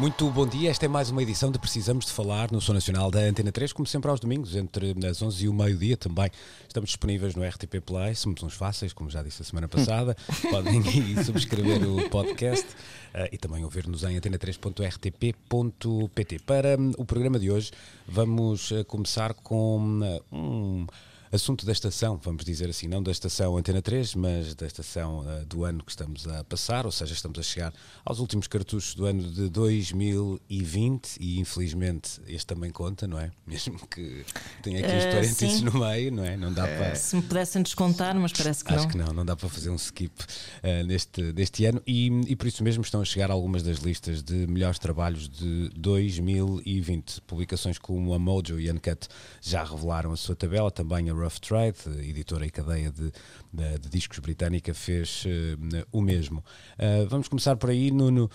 Muito bom dia, esta é mais uma edição de Precisamos de Falar no Som Nacional da Antena 3, como sempre aos domingos, entre as 11 e o meio-dia também. Estamos disponíveis no RTP Play, somos uns fáceis, como já disse a semana passada. Podem ir subscrever o podcast uh, e também ouvir-nos em antena3.rtp.pt. Para um, o programa de hoje, vamos uh, começar com uh, um assunto da estação, vamos dizer assim, não da estação Antena 3, mas da estação uh, do ano que estamos a passar, ou seja, estamos a chegar aos últimos cartuchos do ano de 2020 e infelizmente este também conta, não é? Mesmo que tenha aqui os Eh, parênteses no meio, não é? Não dá para. Se me pudessem descontar, mas parece que Acho não. que não, não dá para fazer um skip uh, neste, neste ano e, e por isso mesmo estão a chegar algumas das listas de melhores trabalhos de 2020. Publicações como a Mojo e a Uncut já revelaram a sua tabela, também a Rough Trade, editora e cadeia de, de, de discos britânica, fez uh, o mesmo. Uh, vamos começar por aí, Nuno.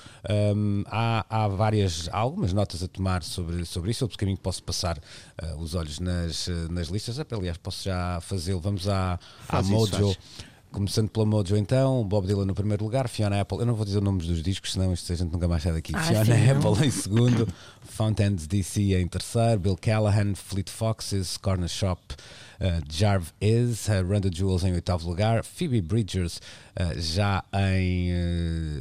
Um, há, há várias, há algumas notas a tomar sobre, sobre isso, eu por caminho posso passar uh, os olhos nas, nas listas, aliás, posso já fazê-lo. Vamos à, à isso, Mojo. faz. Começando pela Mojo então, Bob Dylan no primeiro lugar, Fiona Apple, eu não vou dizer os nomes dos discos, senão isto a gente nunca mais sai daqui. Ah, Fiona sim, não. Apple em segundo, Fountains DC em terceiro, Bill Callahan, Fleet Foxes, Corner Shop, uh, Jarve Is, uh, Run the Jewels em oitavo lugar, Phoebe Bridgers uh, já em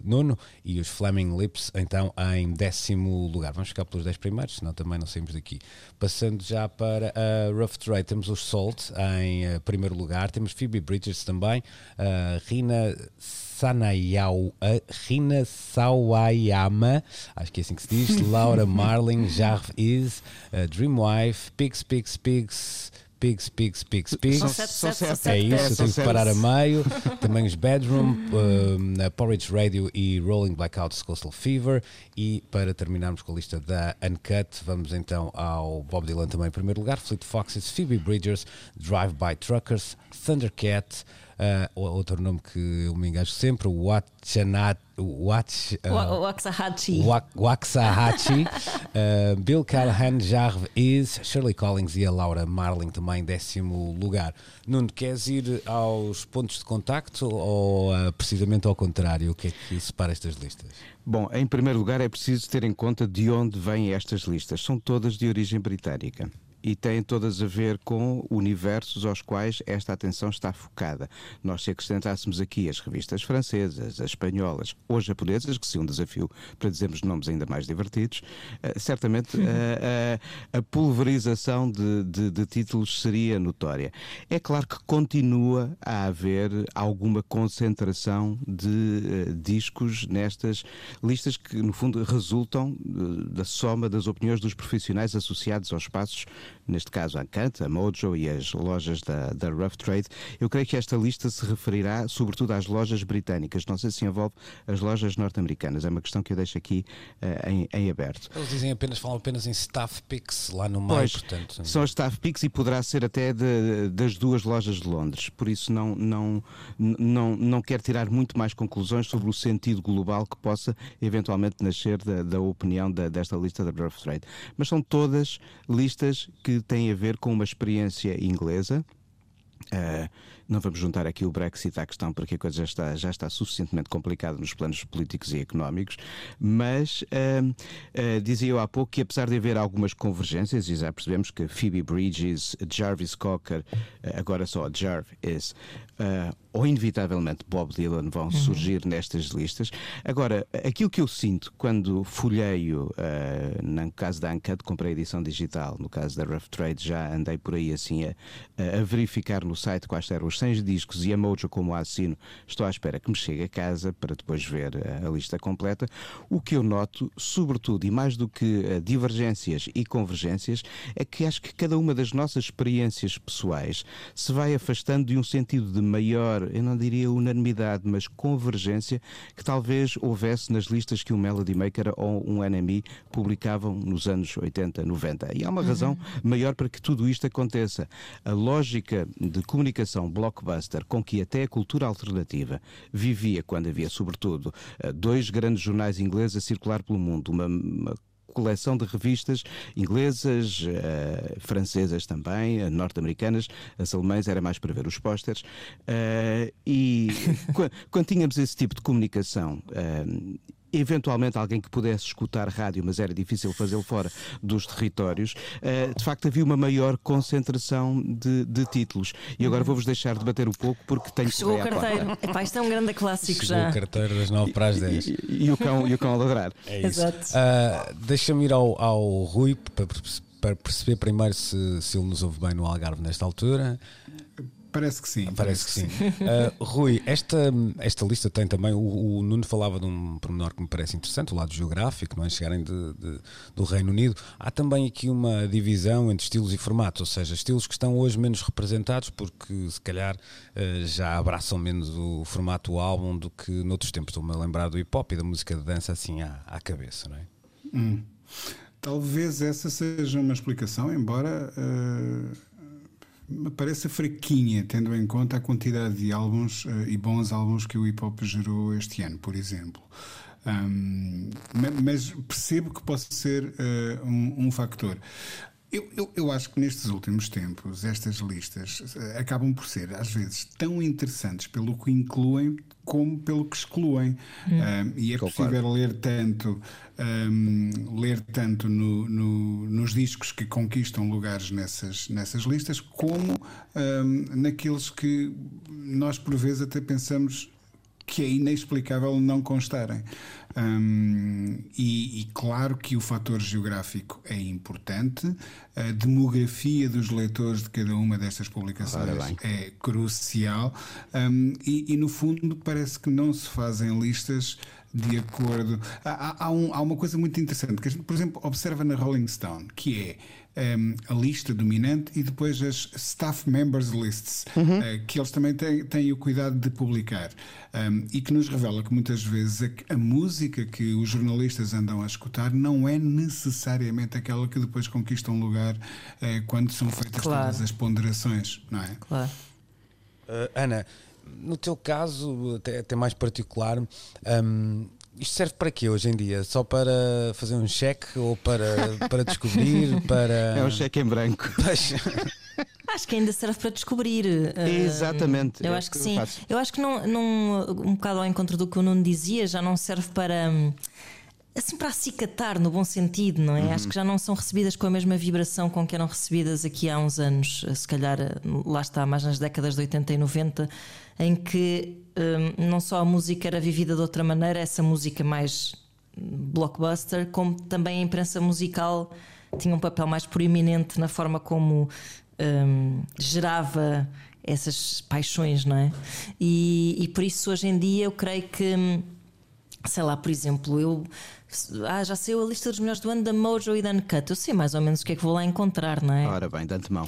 nono e os Flaming Lips então em décimo lugar. Vamos ficar pelos dez primeiros, senão também não saímos daqui. Passando já para a Rough Trade, temos os Salt em primeiro lugar, temos Phoebe Bridgers também, Rina Sanayau, Rina Sawayama, acho que é assim que se diz, Laura Marling, Jarve Is, Dreamwife, Pigs, Pigs, Pigs, Pigs, Pigs, Pigs, Pigs. São sete, São sete, sete. É isso, tenho que parar a meio. Também os Bedroom, um, a Porridge Radio e Rolling Blackouts Coastal Fever. E para terminarmos com a lista da Uncut, vamos então ao Bob Dylan também em primeiro lugar, Fleet Foxes, Phoebe Bridgers, Drive By Truckers, Thundercat, uh, outro nome que eu me engajo sempre, Watchanat, Watch, uh, O- Waxahachie. Wak- Waxahachie, uh, Bill Callahan, Jarve Is, Shirley Collins e a Laura Marling também décimo lugar. Nuno, queres ir aos pontos de contacto ou uh, precisamente ao contrário? O que é que separa estas listas? Bom, em primeiro lugar é preciso ter em conta de onde vêm estas listas. São todas de origem britânica. E têm todas a ver com universos aos quais esta atenção está focada. Nós, se acrescentássemos aqui as revistas francesas, as espanholas ou japonesas, que seria um desafio para dizermos nomes ainda mais divertidos, eh, certamente eh, eh, a pulverização de, de- de títulos seria notória. É claro que continua a haver alguma concentração de eh, discos nestas listas que, no fundo, resultam eh, da soma das opiniões dos profissionais associados aos espaços, neste caso a Ancant, a Mojo e as lojas da, da Rough Trade. Eu creio que esta lista se referirá sobretudo às lojas britânicas, não sei se envolve as lojas norte-americanas. É uma questão que eu deixo aqui eh, em, em aberto. Eles dizem apenas, falam apenas em staff picks lá no meio, Pois, portanto. são as staff picks e poderá ser até de- das duas lojas de Londres. Por isso não, não, não, não quero tirar muito mais conclusões sobre o sentido global que possa eventualmente nascer da, da opinião da- desta lista da Rough Trade. Mas são todas listas que têm a ver com uma experiência inglesa. Uh, não vamos juntar aqui o Brexit à questão porque a coisa já está, já está suficientemente complicada nos planos políticos e económicos, mas uh, uh, dizia eu há pouco que apesar de haver algumas convergências, e já percebemos que Phoebe Bridges, Jarvis Cocker, agora só Jarvis, uh, ou inevitavelmente Bob Dylan vão surgir nestas listas. Agora, aquilo que eu sinto quando folheio, uh, no caso da Uncut, comprei a edição digital, no caso da Rough Trade, já andei por aí assim a, a verificar no site quais eram os 100 discos e a Mojo como assino, estou à espera que me chegue a casa para depois ver a, a lista completa. O que eu noto, sobretudo e mais do que uh, divergências e convergências, é que acho que cada uma das nossas experiências pessoais se vai afastando de um sentido de maior, eu não diria unanimidade, mas convergência que talvez houvesse nas listas que o Melody Maker ou um NME publicavam nos anos 80, 90. E há uma razão uhum. maior para que tudo isto aconteça. A lógica de comunicação blockbuster com que até a cultura alternativa vivia quando havia, sobretudo, eh, dois grandes jornais ingleses a circular pelo mundo, uma, uma coleção de revistas inglesas, uh, francesas também, uh, norte-americanas, as alemãs era mais para ver os pósteres. Uh, e quando tínhamos esse tipo de comunicação eventualmente alguém que pudesse escutar rádio, mas era difícil fazê-lo fora dos territórios, eh, de facto havia uma maior concentração de, de títulos. E agora vou-vos deixar debater um pouco porque tenho que Chegou o carteiro. Epá, isto é um grande clássico Chegou já. o carteiro das 9 para as 10. E, e, e, o, cão, e o cão a ladrar. É isso. Exato. Uh, Deixa-me ir ao, ao Rui para, para perceber primeiro se, se ele nos ouve bem no Algarve nesta altura. Parece que sim. Parece, parece que, sim. sim. uh, Rui, esta, esta lista tem também. O, o, Nuno falava de um pormenor que me parece interessante, o lado geográfico, não é? chegarem de, de, do Reino Unido. Há também aqui uma divisão entre estilos e formatos, ou seja, estilos que estão hoje menos representados porque se calhar uh, já abraçam menos o formato do álbum do que noutros tempos. Estou-me a lembrar do hip hop e da música de dança assim à, à cabeça, não é? Hum. Talvez essa seja uma explicação, embora. Uh me parece fraquinha, tendo em conta a quantidade de álbuns uh, e bons álbuns que o hip hop gerou este ano, por exemplo. Um, mas percebo que possa ser uh, um, um. Eu, eu, eu, acho que nestes últimos tempos estas listas uh, acabam por ser, às vezes, tão interessantes pelo que incluem como pelo que excluem. Hum. Um, e é possível ler tanto, um, ler tanto no, no, nos discos que conquistam lugares nessas, nessas listas, como um, naqueles que nós, por vezes, até pensamos que é inexplicável não constarem. Um, e, e, claro que o fator geográfico é importante, a demografia dos leitores de cada uma destas publicações é crucial, um, e, e no fundo parece que não se fazem listas de acordo. Há, há, um, há, uma coisa muito interessante que a gente, por exemplo, observa na Rolling Stone, que é um, a lista dominante e depois as staff members lists, uhum. uh, que eles também têm, têm, o cuidado de publicar um, e que nos revela que muitas vezes a, a, música que os jornalistas andam a escutar não é necessariamente aquela que depois conquista um lugar uh, quando são feitas claro. todas as ponderações, não é? Claro. Uh, Ana, no teu caso, até, até mais particular, um, isto serve para quê hoje em dia? Só para fazer um cheque ou para, para descobrir? Para... É um cheque em branco. Acho que ainda serve para descobrir. Exatamente. Eu é acho que, que sim. Eu, eu acho que não, não, um bocado ao encontro do que o Nuno dizia, já não serve para. Assim, para acicatar no bom sentido, não é? Uhum. Acho que já não são recebidas com a mesma vibração com que eram recebidas aqui há uns anos, se calhar lá está, mais nas décadas de 80 e 90 em que um, não só a música era vivida de outra maneira, essa música mais blockbuster, como também a imprensa musical tinha um papel mais proeminente na forma como um, gerava essas paixões, não é? E, e por isso hoje em dia eu creio que, hum, sei lá, por exemplo, eu ah, já saiu a lista dos melhores do ano da Mojo e da Uncut. Eu sei mais ou menos o que é que vou lá encontrar, não é? Ora bem, de antemão.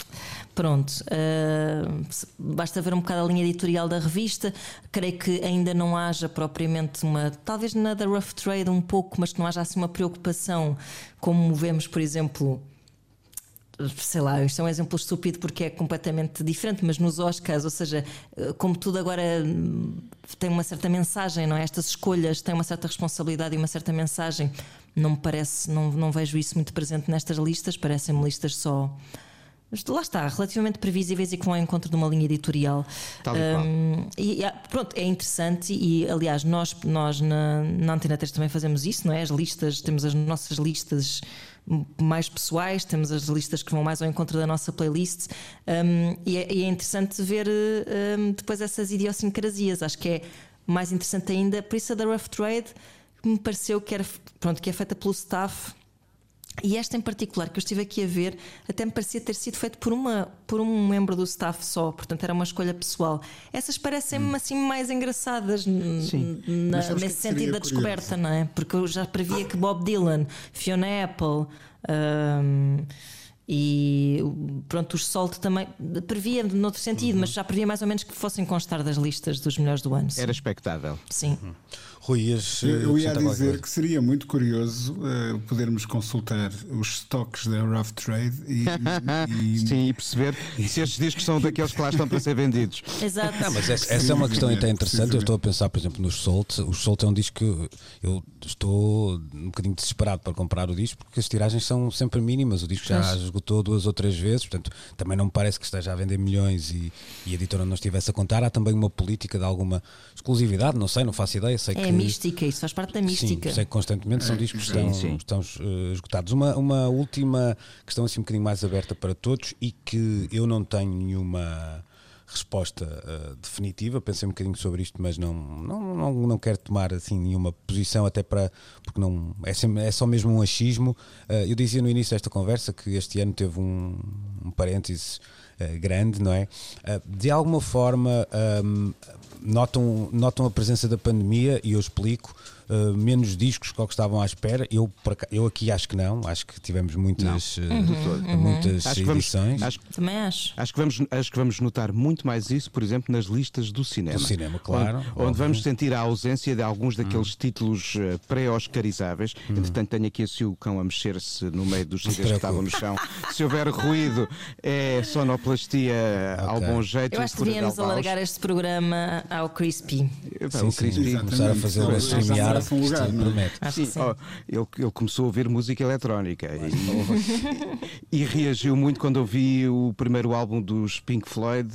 Pronto. Uh, basta ver um bocado a linha editorial da revista. Creio que ainda não haja propriamente uma. Talvez na da Rough Trade um pouco, mas que não haja assim uma preocupação como vemos, por exemplo sei lá, isto é um exemplo estúpido porque é completamente diferente, mas nos Oscars, ou seja, eh, como tudo agora hum, tem uma certa mensagem, não é? Estas escolhas têm uma certa responsabilidade e uma certa mensagem. Não me parece, não, não vejo isso muito presente nestas listas, parecem-me listas só. Lá está, relativamente previsíveis e que vão ao encontro de uma linha editorial. Tal e, um, e pronto, é interessante e aliás, nós, nós na, na Antena 3 também fazemos isso, não é? As listas, temos as nossas listas mais pessoais, temos as listas que vão mais ao encontro da nossa playlist um, e, é, e, é, interessante ver um, depois essas idiosincrasias. Acho que é mais interessante ainda, por isso a da Rough Trade me pareceu que, era, pronto, que é feita pelo staff E esta em particular, que eu estive aqui a ver, até me parecia ter sido feito por, uma, por um membro do staff só, portanto era uma escolha pessoal. Essas parecem-me assim mais engraçadas Sim. na- nesse sentido da curioso? descoberta, não é? Porque eu já previa que Bob Dylan, Fiona Apple. ahm, e pronto, os Salt também previa noutro sentido, Uhum. mas já previa mais ou menos que fossem constar das listas dos melhores do ano. Era expectável. Sim. Rui, Eu, eu ia dizer coisa? que seria muito curioso eh, podermos consultar os stocks da Rough Trade e, e- Sim, e perceber se estes discos são daqueles que lá estão para ser vendidos. Exato. Não, mas essa, essa é uma questão até interessante. Eu estou a pensar, por exemplo, nos Salt. O Salt é um disco que eu estou um bocadinho desesperado para comprar o disco porque as tiragens são sempre mínimas. O disco já esgotou duas ou três vezes, portanto, também não me parece que esteja a vender milhões e, e a editora não estivesse a contar. Há também uma política de alguma exclusividade, não sei, não faço ideia. Sei É que, mística, isso faz parte da mística. Sim, sei que constantemente são discos que estão, sim. estão eh, esgotados. Uma, uma última questão assim um bocadinho mais aberta para todos e que eu não tenho nenhuma resposta eh, definitiva, pensei um bocadinho sobre isto, mas não, não, não, não quero tomar assim nenhuma posição, até para porque não é, sempre- é só mesmo um achismo. Eh, eu dizia no início desta conversa que este ano teve um, um parênteses grande, não é? Eh, de alguma forma ahm, notam, notam a presença da pandemia e eu explico. Eh, menos discos que o que estavam à espera. Eu, eu aqui acho que não, acho que tivemos muitas, eh, muitas Acho que vamos, edições acho, Também acho. acho que vamos, acho que vamos notar muito mais isso, por exemplo, nas listas do cinema. Do cinema, claro, Onde, onde vamos sentir a ausência de alguns daqueles títulos eh, pré-oscarizáveis. Entretanto, tenho aqui assim o cão a mexer-se no meio dos CDs que estavam no chão. Se houver ruído, é sonoplastia ao Ok. bom jeito. Eu acho que devíamos alargar este programa ao Crispy. Sim, o sim, Crispy- Exatamente. começar a fazer Já uma streamear, um lugar, não é? promete. Acho que Sim, sim. ó, ele, ele começou a ouvir música eletrónica e, e reagiu muito quando ouvi o primeiro álbum dos Pink Floyd.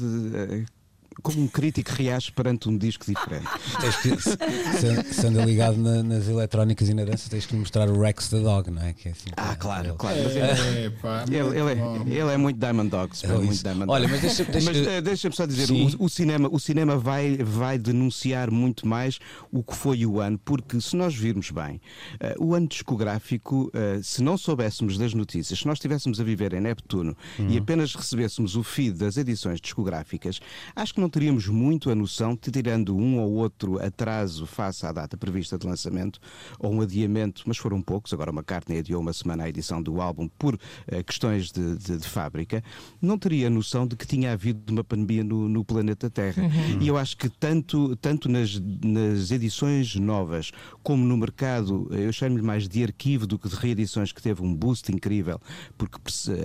Como um crítico reage perante um disco diferente. Tens que, se, se- se anda ligado na- nas eletrónicas e na dança, tens que mostrar o Rex the Dog, não é? Que é assim, Ah, para- claro, para claro. Mas ele, É, pá, ele, ele é, ele é muito Diamond Dogs. ele é É muito isso. Diamond Olha, Dogs. mas deixa- deixa- eh, deixa-me só dizer: o, o cinema, o cinema vai, vai denunciar muito mais o que foi o ano, porque se nós virmos bem, eh, o ano discográfico, eh, se não soubéssemos das notícias, se nós estivéssemos a viver em Neptuno e apenas recebêssemos o feed das edições discográficas, acho que não teríamos muito a noção, de, tirando um ou outro atraso face à data prevista de lançamento, ou um adiamento, mas foram poucos, agora uma carta adiou uma semana a edição do álbum por eh, questões de, de- de fábrica, não teria noção de que tinha havido uma pandemia no, no planeta Terra. E eu acho que tanto, tanto nas, nas edições novas como no mercado, eu chamo-lhe mais de arquivo do que de reedições, que teve um boost incrível, porque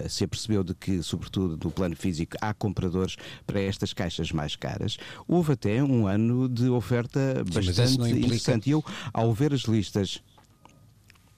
se apercebeu de que, sobretudo no plano físico, há compradores para estas caixas mais caras. Houve até um ano de oferta bastante implica- interessante. E eu, ao ver as listas.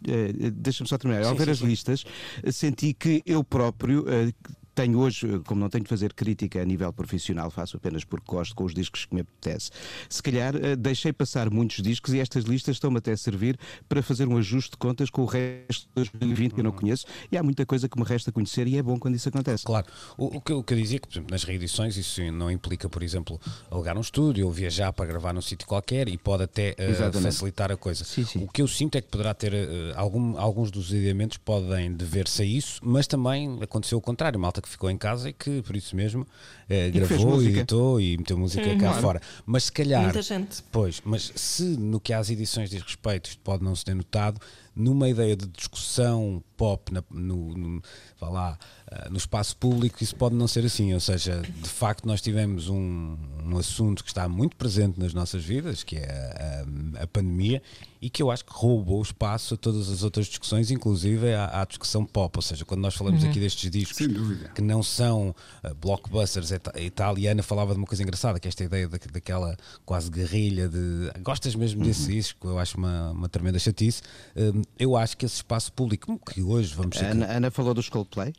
eh, Deixa-me só terminar. Ao Sim, ver sim, as sim. listas, senti que eu próprio. eh, Tenho hoje, como não tenho de fazer crítica a nível profissional, faço apenas porque gosto com os discos que me apetece. Se calhar eh, deixei passar muitos discos e estas listas estão-me até a servir para fazer um ajuste de contas com o resto de 2020 que eu não conheço e há muita coisa que me resta conhecer e é bom quando isso acontece. Claro, o, o que, eu- o que eu dizia é que, por exemplo, nas reedições isso não implica, por exemplo, alugar um estúdio ou viajar para gravar num sítio qualquer e pode até Exatamente. facilitar a coisa. Sim, sim. O que eu sinto é que poderá ter eh, algum- alguns dos adiamentos podem dever-se a isso, mas também aconteceu o contrário, malta que ficou em casa e que por isso mesmo eh, que gravou, música. editou e meteu música cá fora. Mas se calhar Muita gente. Pois, mas se no que às edições diz respeito isto pode não se ter notado, numa ideia de discussão pop na- no, no, vá lá, ah, no espaço público, isso pode não ser assim. Ou seja, de facto, nós tivemos um, um assunto que está muito presente nas nossas vidas, que é a, a- a pandemia, e que eu acho que roubou espaço a todas as outras discussões, inclusive à, à discussão pop. Ou seja, quando nós falamos aqui destes discos que não são uh, blockbusters a Ana falava de uma coisa engraçada, que é esta ideia da, daquela quase guerrilha de gostas mesmo desse disco, eu acho uma, uma tremenda chatice. Um, eu acho que esse espaço público, que hoje vamos A ser Ana, Ana falou dos Coldplay?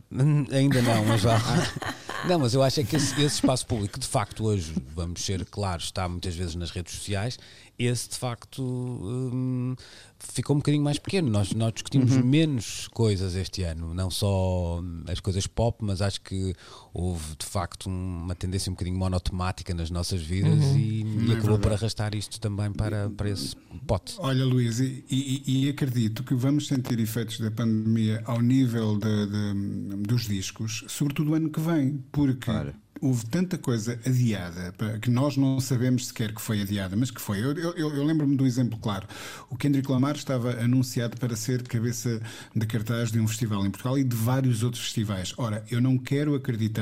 Ainda não, mas já. Não, mas eu acho é que esse, esse espaço público, que de facto hoje, vamos ser claros, está muitas vezes nas redes sociais, esse de facto hum, ficou um bocadinho mais pequeno. Nós, nós discutimos Uhum. menos coisas este ano, não só as coisas pop, mas acho que houve de facto uma tendência um bocadinho monotemática nas nossas vidas Uhum. e, e É acabou por arrastar isto também para, para esse pote. Olha, Luís, e, e- e acredito que vamos sentir efeitos da pandemia ao nível de- de- dos discos, sobretudo o ano que vem, porque. Houve tanta coisa adiada que nós não sabemos sequer que foi adiada, mas que foi. Eu, eu- eu- lembro-me do exemplo claro. O Kendrick Lamar estava anunciado para ser cabeça de cartaz de um festival em Portugal e de vários outros festivais. Ora, eu não quero acreditar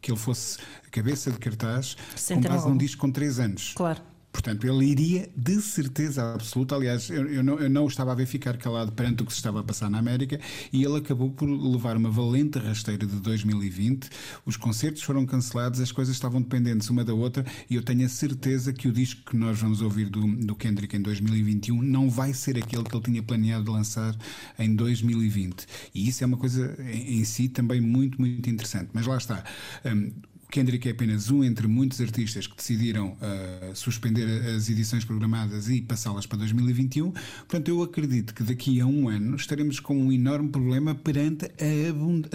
que ele fosse cabeça de cartaz Sem com base um num disco com três anos. Claro. Portanto, ele iria de certeza absoluta. Aliás, eu, eu não, eu não o estava a ver ficar calado perante o que se estava a passar na América e ele acabou por levar uma valente rasteira de 2020. Os concertos foram cancelados, as coisas estavam dependentes uma da outra e eu tenho a certeza que o disco que nós vamos ouvir do, do Kendrick em 2021 não vai ser aquele que ele tinha planeado lançar em 2020. E isso é uma coisa em, em si também muito, muito interessante. Mas lá está. Hum, Kendrick é apenas um entre muitos artistas que decidiram uh, suspender as edições programadas e passá-las para 2021. Portanto, eu acredito que daqui a um ano estaremos com um enorme problema perante a, abund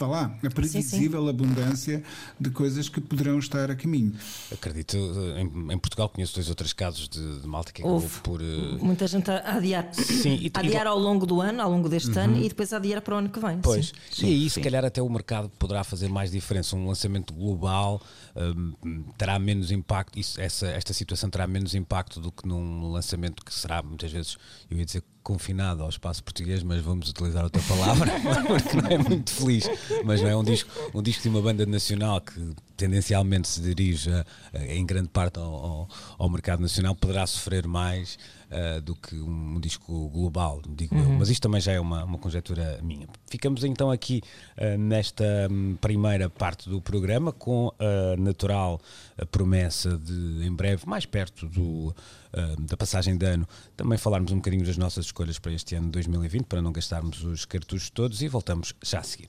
a, lá, a previsível abundância de coisas que poderão estar a caminho. Acredito, eh, em, em Portugal conheço dois ou três casos de, de malta que acabou Houve por. eh, muita gente a adiar. Sim, e- adiar ao longo do ano, ao longo deste ano e depois a adiar para o ano que vem. Pois, Sim. e aí Sim, se sim. calhar até o mercado poderá fazer mais diferença. Um lançamento global hum, terá menos impacto, isso, essa, esta situação terá menos impacto do que num lançamento que será muitas vezes, eu ia dizer confinado ao espaço português, mas vamos utilizar outra palavra, porque não é muito feliz, mas não é um disco, um disco de uma banda nacional que tendencialmente se dirige a- a- em grande parte ao, ao- ao mercado nacional, poderá sofrer mais ah, do que um, disco global, digo eu. Mas isto também já é uma, uma conjectura minha. Ficamos então aqui ah, nesta hum, primeira parte do programa com a natural ah, promessa de, em breve, mais perto do, ah, da passagem de ano, também falarmos um bocadinho das nossas escolhas para este ano de 2020, para não gastarmos os cartuchos todos e voltamos já a seguir.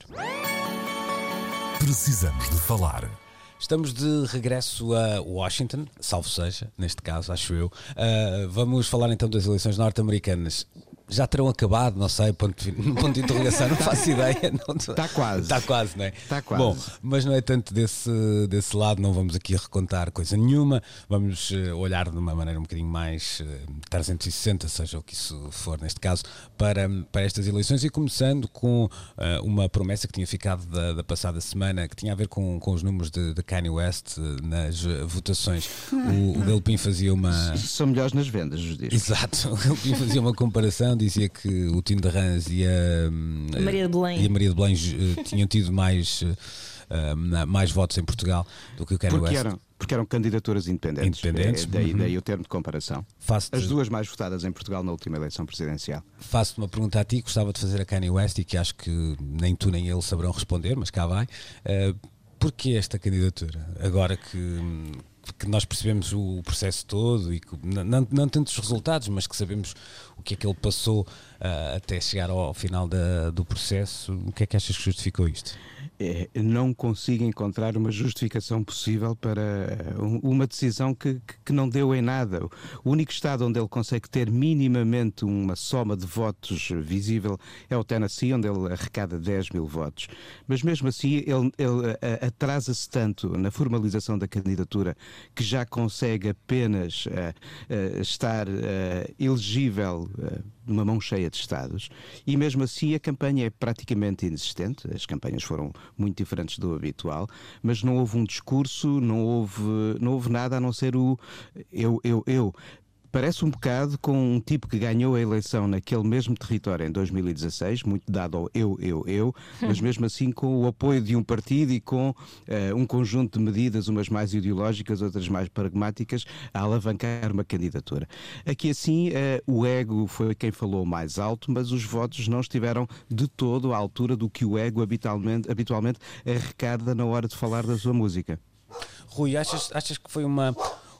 Precisamos de falar. Estamos de regresso a Washington, salvo seja, neste caso, acho eu. Uh, vamos falar então das eleições norte-americanas. Já terão acabado, não sei, ponto de, ponto de interrogação, não faço ideia. Está quase. Está quase, não é? Está quase. Bom, mas não é tanto desse, desse lado, não vamos aqui recontar coisa nenhuma, vamos eh, olhar de uma maneira um bocadinho mais eh, 360, seja o que isso for neste caso, para, para estas eleições e começando com eh, uma promessa que tinha ficado da, da passada semana, que tinha a ver com, com os números de, de Kanye West eh, nas eh, votações. O, o Delpin fazia uma. São melhores nas vendas os discos. Exato, o Delpin fazia uma comparação, dizia que o Tino de Rãs e a, hum, A Maria de Belém. e a Maria de Belém eh, tinham tido mais, hum, mais votos em Portugal do que o Kanye Porque West. eram, porque eram candidaturas independentes. Independentes, É, daí, uhum. daí o termo de comparação. Faço-te As duas mais votadas em Portugal na última eleição presidencial. faço-te uma pergunta a ti, gostava de fazer a Kanye West e que acho que nem tu nem ele saberão responder, mas cá vai. Eh, porquê esta candidatura? Agora que, que nós percebemos o processo todo e que, não, não, resultados, mas que sabemos o que é que ele passou ah, até chegar ao final da- do processo, o que é que achas que justificou isto? É, não consigo encontrar uma justificação possível para um- uma decisão que, que- não deu em nada. O único estado onde ele consegue ter minimamente uma soma de votos visível é o Tennessee, onde ele arrecada 10 mil votos. Mas mesmo assim, ele, ele, a- atrasa-se tanto na formalização da candidatura que já consegue apenas eh, eh, estar eh, elegível eh, numa mão cheia de estados e mesmo assim a campanha é praticamente inexistente. As campanhas foram muito diferentes do habitual, mas não houve um discurso, não houve, não houve nada a não ser o eu, eu, eu. Parece um bocado com um tipo que ganhou a eleição naquele mesmo território em 2016, muito dado ao eu, eu, eu, mas mesmo assim com o apoio de um partido e com eh, um conjunto de medidas, umas mais ideológicas, outras mais pragmáticas, a alavancar uma candidatura. Aqui assim, eh, o ego foi quem falou mais alto, mas os votos não estiveram de todo à altura do que o ego habitualmente, habitualmente arrecada na hora de falar da sua música. Rui, achas, achas que foi uma,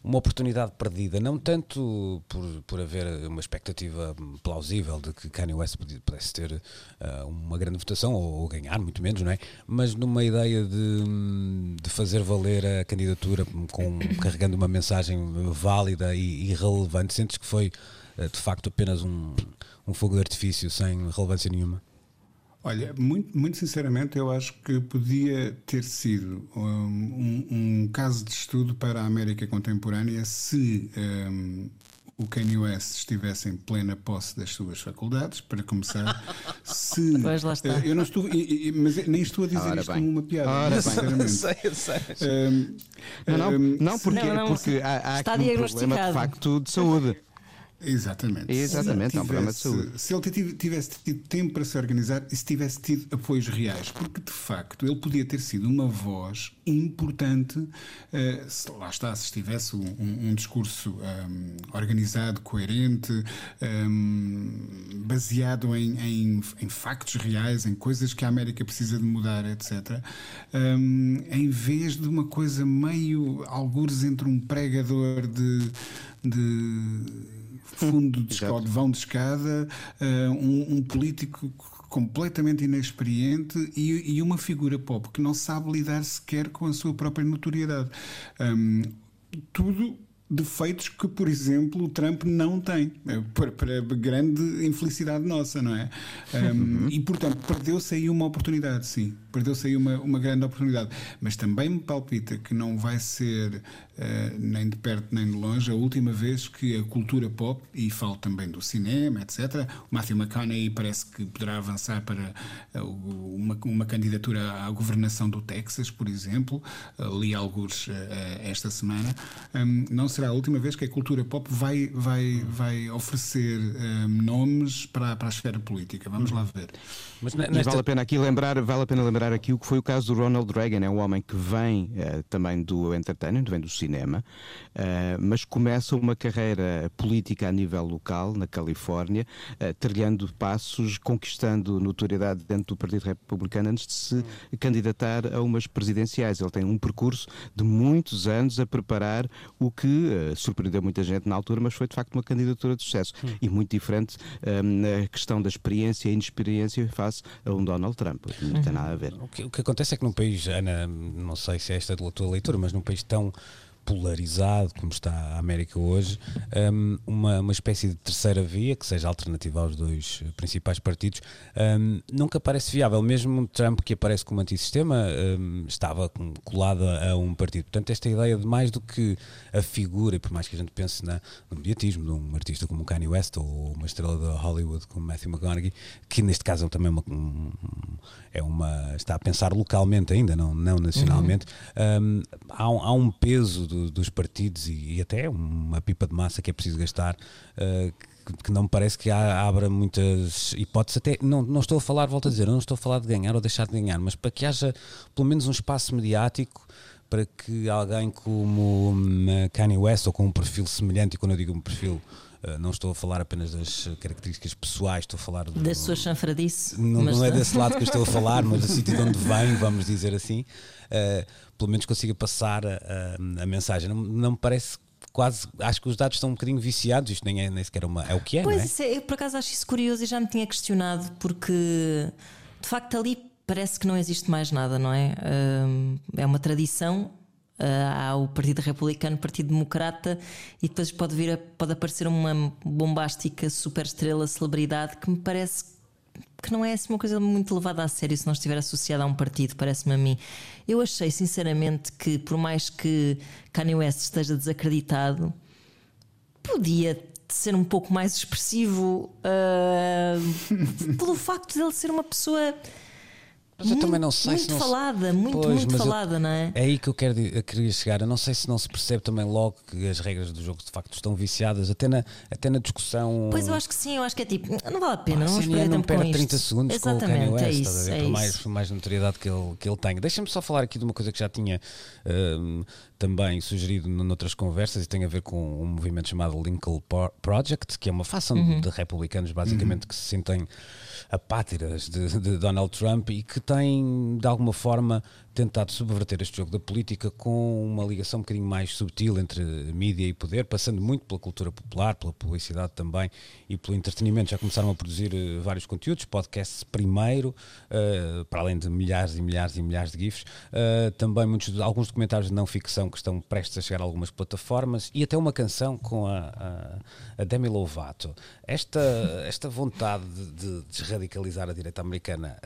uma oportunidade perdida, não tanto por, por haver uma expectativa plausível de que Kanye West pudesse ter uh, uma grande votação ou, ou, ganhar, muito menos, não é? Mas numa ideia de, de fazer valer a candidatura com, carregando uma mensagem válida e, e relevante. Sentes que foi uh, de facto apenas um, um fogo de artifício sem relevância nenhuma? Olha, muito, muito sinceramente, eu acho que podia ter sido um, um, caso de estudo para a América contemporânea se um, o Kanye West estivesse em plena posse das suas faculdades, para começar. se, pois lá está. Eu não estou, mas nem estou a dizer Ora isto bem. como uma piada. Ora sinceramente. Sei, sei. não, não, não, porque, não, não, porque há, há aqui um problema de facto de saúde. Exatamente. Exatamente, é um problema de saúde. Se ele tivesse tido tempo para se organizar e se tivesse tido apoios reais, porque de facto ele podia ter sido uma voz importante, uh, se, lá está, se tivesse um, um, um discurso um, organizado, coerente, baseado em, em, em, factos reais, em coisas que a América precisa de mudar, etc., em vez de uma coisa meio algures entre um pregador de. de fundo de escada, vão de escada, uh, um, um, político completamente inexperiente e, e, uma figura pop que não sabe lidar sequer com a sua própria notoriedade. Um, tudo defeitos que, por exemplo, o Trump não tem, eh, para, para grande infelicidade nossa, não é? Um, uhum. E, portanto, perdeu-se aí uma oportunidade, sim, perdeu-se aí uma, uma grande oportunidade. Mas também me palpita que não vai ser uh, nem de perto nem de longe, a última vez que a cultura pop, e falo também do cinema, etc., o Matthew McConaughey parece que poderá avançar para uh, uma, uma candidatura à governação do Texas, por exemplo, uh, li alguns esta semana, um, não será a última vez que a cultura pop vai, vai, vai oferecer um, nomes para, para a esfera política. Vamos lá ver. Mas nesta... vale a pena aqui lembrar, vale a pena lembrar aqui o que foi o caso do Ronald Reagan, é um homem que vem uh, também do entertainment, vem do cinema, uh, mas começa uma carreira política a nível local, na Califórnia, uh, trilhando passos, conquistando notoriedade dentro do Partido Republicano antes de se candidatar a umas presidenciais. Ele tem um percurso de muitos anos a preparar o que surpreendeu muita gente na altura, mas foi de facto uma candidatura de sucesso hum. e muito diferente na questão da experiência e inexperiência faz face a um Donald Trump. Não uhum. tem nada a ver. O que, o que acontece é que num país, Ana, não sei se é esta a tua leitura, mas num país tão polarizado como está a América hoje, um, uma, uma espécie de terceira via, que seja alternativa aos dois principais partidos, um, nunca parece viável. Mesmo Trump, que aparece como antissistema, um, estava colado a um partido. Portanto, esta ideia de mais do que a figura, e por mais que a gente pense na, no mediatismo de um artista como Kanye West ou uma estrela de Hollywood como Matthew McConaughey, que neste caso é também uma, um, é uma, está a pensar localmente ainda, não, não nacionalmente, uhum. há, há um peso do, dos partidos e, e, até uma pipa de massa que é preciso gastar. Uh, que, que não me parece que há, abra muitas hipóteses, até não, não estou a falar, volto a dizer, não estou a falar de ganhar ou deixar de ganhar, mas para que haja pelo menos um espaço mediático para que alguém como hum, Kanye West ou com um perfil semelhante, e quando eu digo um perfil não estou a falar apenas das características pessoais, estou a falar do, da sua chanfradice. Não, não é desse lado que eu estou a falar, mas do sítio de onde vem, vamos dizer assim. Uh, pelo menos consiga passar a, a, a mensagem. Não, não me parece quase, acho que os dados estão um bocadinho viciados, isto nem, é, nem sequer é uma, é o que é. Pois, é? eu por acaso acho isso curioso e já me tinha questionado, porque de facto ali parece que não existe mais nada, não é? é uma tradição. Há o Partido Republicano, Partido Democrata, e depois pode vir a, pode aparecer uma bombástica super estrela, celebridade que me parece que não é assim uma coisa muito levada a sério se não estiver associada a um partido, parece-me a mim. Eu achei sinceramente que, por mais que Kanye West esteja desacreditado, podia ser um pouco mais expressivo uh, pelo facto de ele ser uma pessoa mas eu muito, também não sei muito se não falada, muito, pois, muito falada, eu, não é? É aí que eu quero, eu queria chegar. Eu não sei se não se percebe também logo que as regras do jogo de facto estão viciadas, até na, até na discussão. Pois eu acho que sim, eu acho que é tipo, não vale a pena, não vamos perder não perde 30 isto. segundos Exatamente, com o Kanye West, é isso, é por, mais, por mais notoriedade que ele, que ele tenha. Deixa-me só falar aqui de uma coisa que já tinha uh, também sugerido noutras conversas e tem a ver com um movimento chamado Lincoln Project, que é uma fação uhum. de republicanos basicamente uhum. que se sentem apátiras de, de, Donald Trump e que tem de alguma forma tentado subverter este jogo da política com uma ligação um bocadinho mais subtil entre mídia e poder, passando muito pela cultura popular, pela publicidade também e pelo entretenimento. Já começaram a produzir uh, vários conteúdos, podcasts primeiro, uh, para além de milhares e milhares e milhares de GIFs, uh, também muitos, alguns documentários de não ficção que estão prestes a chegar a algumas plataformas e até uma canção com a, a, a Demi Lovato. Esta, esta vontade de, de desradicalizar a direita americana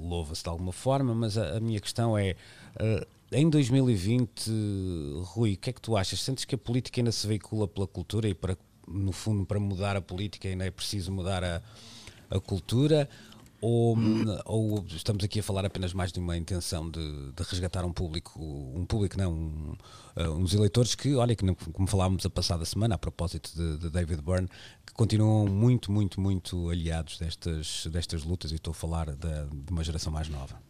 louva-se de alguma forma, mas a, a minha questão é. Uh, em 2020, Rui, o que é que tu achas? Sentes que a política ainda se veicula pela cultura e para, no fundo, para mudar a política ainda é preciso mudar a, a cultura? Ou, ou, estamos aqui a falar apenas mais de uma intenção de, de resgatar um público, um público não, um, uh, uns eleitores que, olha, que como falávamos a passada semana a propósito de, de, David Byrne, que continuam muito, muito, muito aliados destas, destas lutas e estou a falar de, de uma geração mais nova.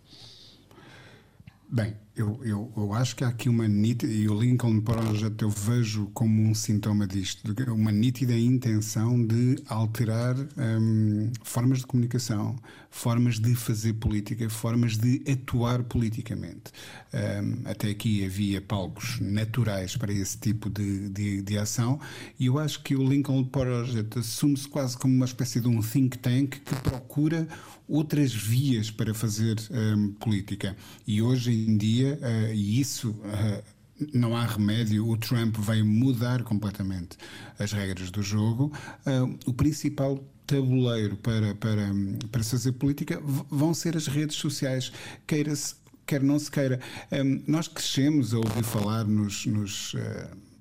Bem, eu, eu, eu acho que há aqui uma nítida, e o Lincoln Project eu vejo como um sintoma disto, uma nítida intenção de alterar hum, formas de comunicação, formas de fazer política, formas de atuar politicamente. Um, até aqui havia palcos naturais para esse tipo de, de, de ação, e eu acho que o Lincoln Project assume-se quase como uma espécie de um think tank que procura outras vias para fazer um, política. E hoje em dia, uh, e isso. Uh, não há remédio, o Trump veio mudar completamente as regras do jogo. Uh, o principal tabuleiro para, para, para fazer política vão ser as redes sociais, queira-se, quer não se queira. Um, nós crescemos a ouvir falar nos. nos uh,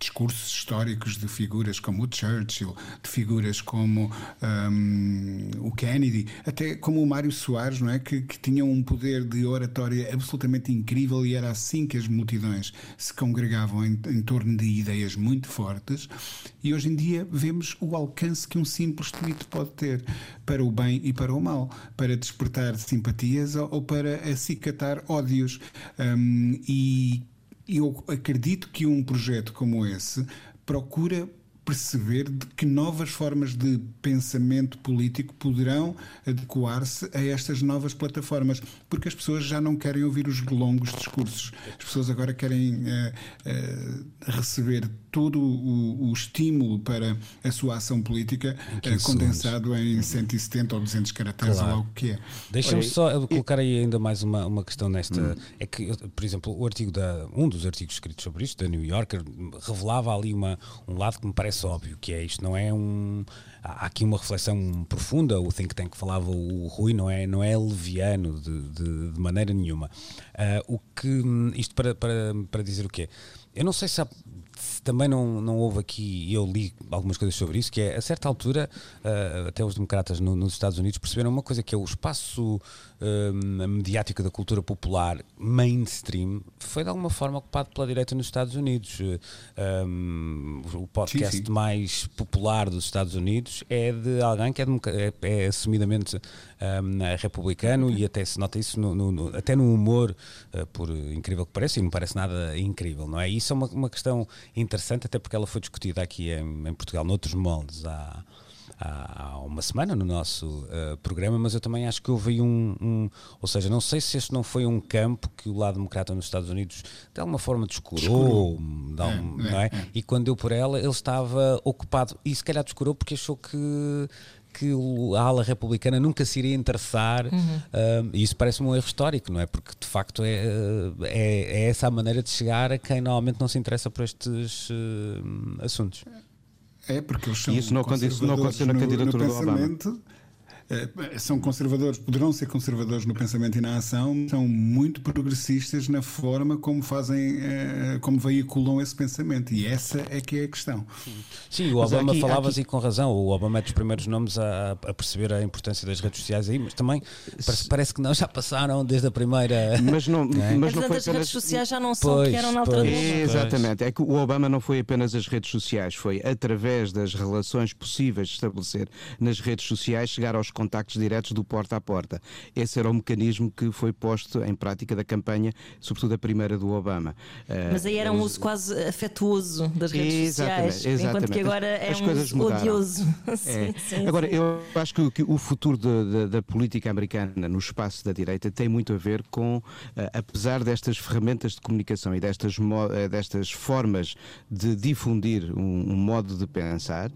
discursos históricos de figuras como o Churchill, de figuras como um, o Kennedy, até como o Mário Soares, não é? Que, que tinham um poder de oratória absolutamente incrível e era assim que as multidões se congregavam em, em torno de ideias muito fortes. E hoje em dia vemos o alcance que um simples tweet pode ter para o bem e para o mal, para despertar simpatias ou, ou para acicatar ódios. Um, e eu acredito que um projeto como esse procura perceber de que novas formas de pensamento político poderão adequar-se a estas novas plataformas, porque as pessoas já não querem ouvir os longos discursos, as pessoas agora querem uh, uh, receber todo o, o, estímulo para a sua ação política uh, condensado em 170 ou 200 caracteres, claro. ou algo que é. Deixa-me só colocar aí ainda mais uma, uma questão nesta. Hum. É que, por exemplo, o artigo da, um dos artigos escritos sobre isto, da New Yorker, revelava ali uma, um lado que me parece parece óbvio que é isto, não é um. Há aqui uma reflexão profunda, o think tank falava o Rui não é, não é leviano de, de, de maneira nenhuma. Uh, o que, isto para, para, para dizer o quê? Eu não sei se há, também não, não houve aqui, e eu li algumas coisas sobre isso, que é a certa altura, uh, até os democratas no, nos Estados Unidos perceberam uma coisa que é o espaço uh, mediático da cultura popular mainstream foi de alguma forma ocupado pela direita nos Estados Unidos. Uh, um, o podcast sim, sim. mais popular dos Estados Unidos é de alguém que é, é, é assumidamente um, republicano e até se nota isso no, no, no, até no humor, por incrível que pareça, e não parece nada incrível, não é? Isso é uma, uma questão interessante, até porque ela foi discutida aqui em, em Portugal, noutros moldes, há, há, uma semana no nosso uh, programa, mas eu também acho que houve um, um, Ou seja, não sei se este não foi um campo que o lado democrata nos Estados Unidos de alguma forma descurou, de algum, é, é, é? É? e quando deu por ela, ele estava ocupado, e se calhar descurou porque achou que que a ala republicana nunca se iria interessar, uhum. uh, e isso parece-me um erro histórico, não é? Porque de facto é, é, é, essa a maneira de chegar a quem normalmente não se interessa por estes uh, assuntos. É, porque eles são. E isso não aconteceu na candidatura do Obama. Eh, são conservadores, poderão ser conservadores no pensamento e na ação, são muito progressistas na forma como fazem, eh, como veiculam esse pensamento. E essa é que é a questão. Sim, o Obama aqui, falava aqui... e com razão. O Obama é dos primeiros nomes a, a, perceber a importância das redes sociais aí, mas também parece, parece que não, já passaram desde a primeira. Mas não, é? mas não foi as redes sociais já não são pois, que eram na altura pois, Exatamente. É que o Obama não foi apenas as redes sociais, foi através das relações possíveis de estabelecer nas redes sociais chegar aos contactos diretos do porta a porta. Esse era o mecanismo que foi posto em prática da campanha, sobretudo a primeira do Obama. Mas aí era um uso quase afetuoso das redes exatamente, sociais, exatamente. enquanto que agora é As um uso odioso. É. sim, sim, agora, sim. eu acho que, que o futuro de, de, da política americana no espaço da direita tem muito a ver com, uh, apesar destas ferramentas de comunicação e destas, uh, destas formas de difundir um, um modo de pensar, uh,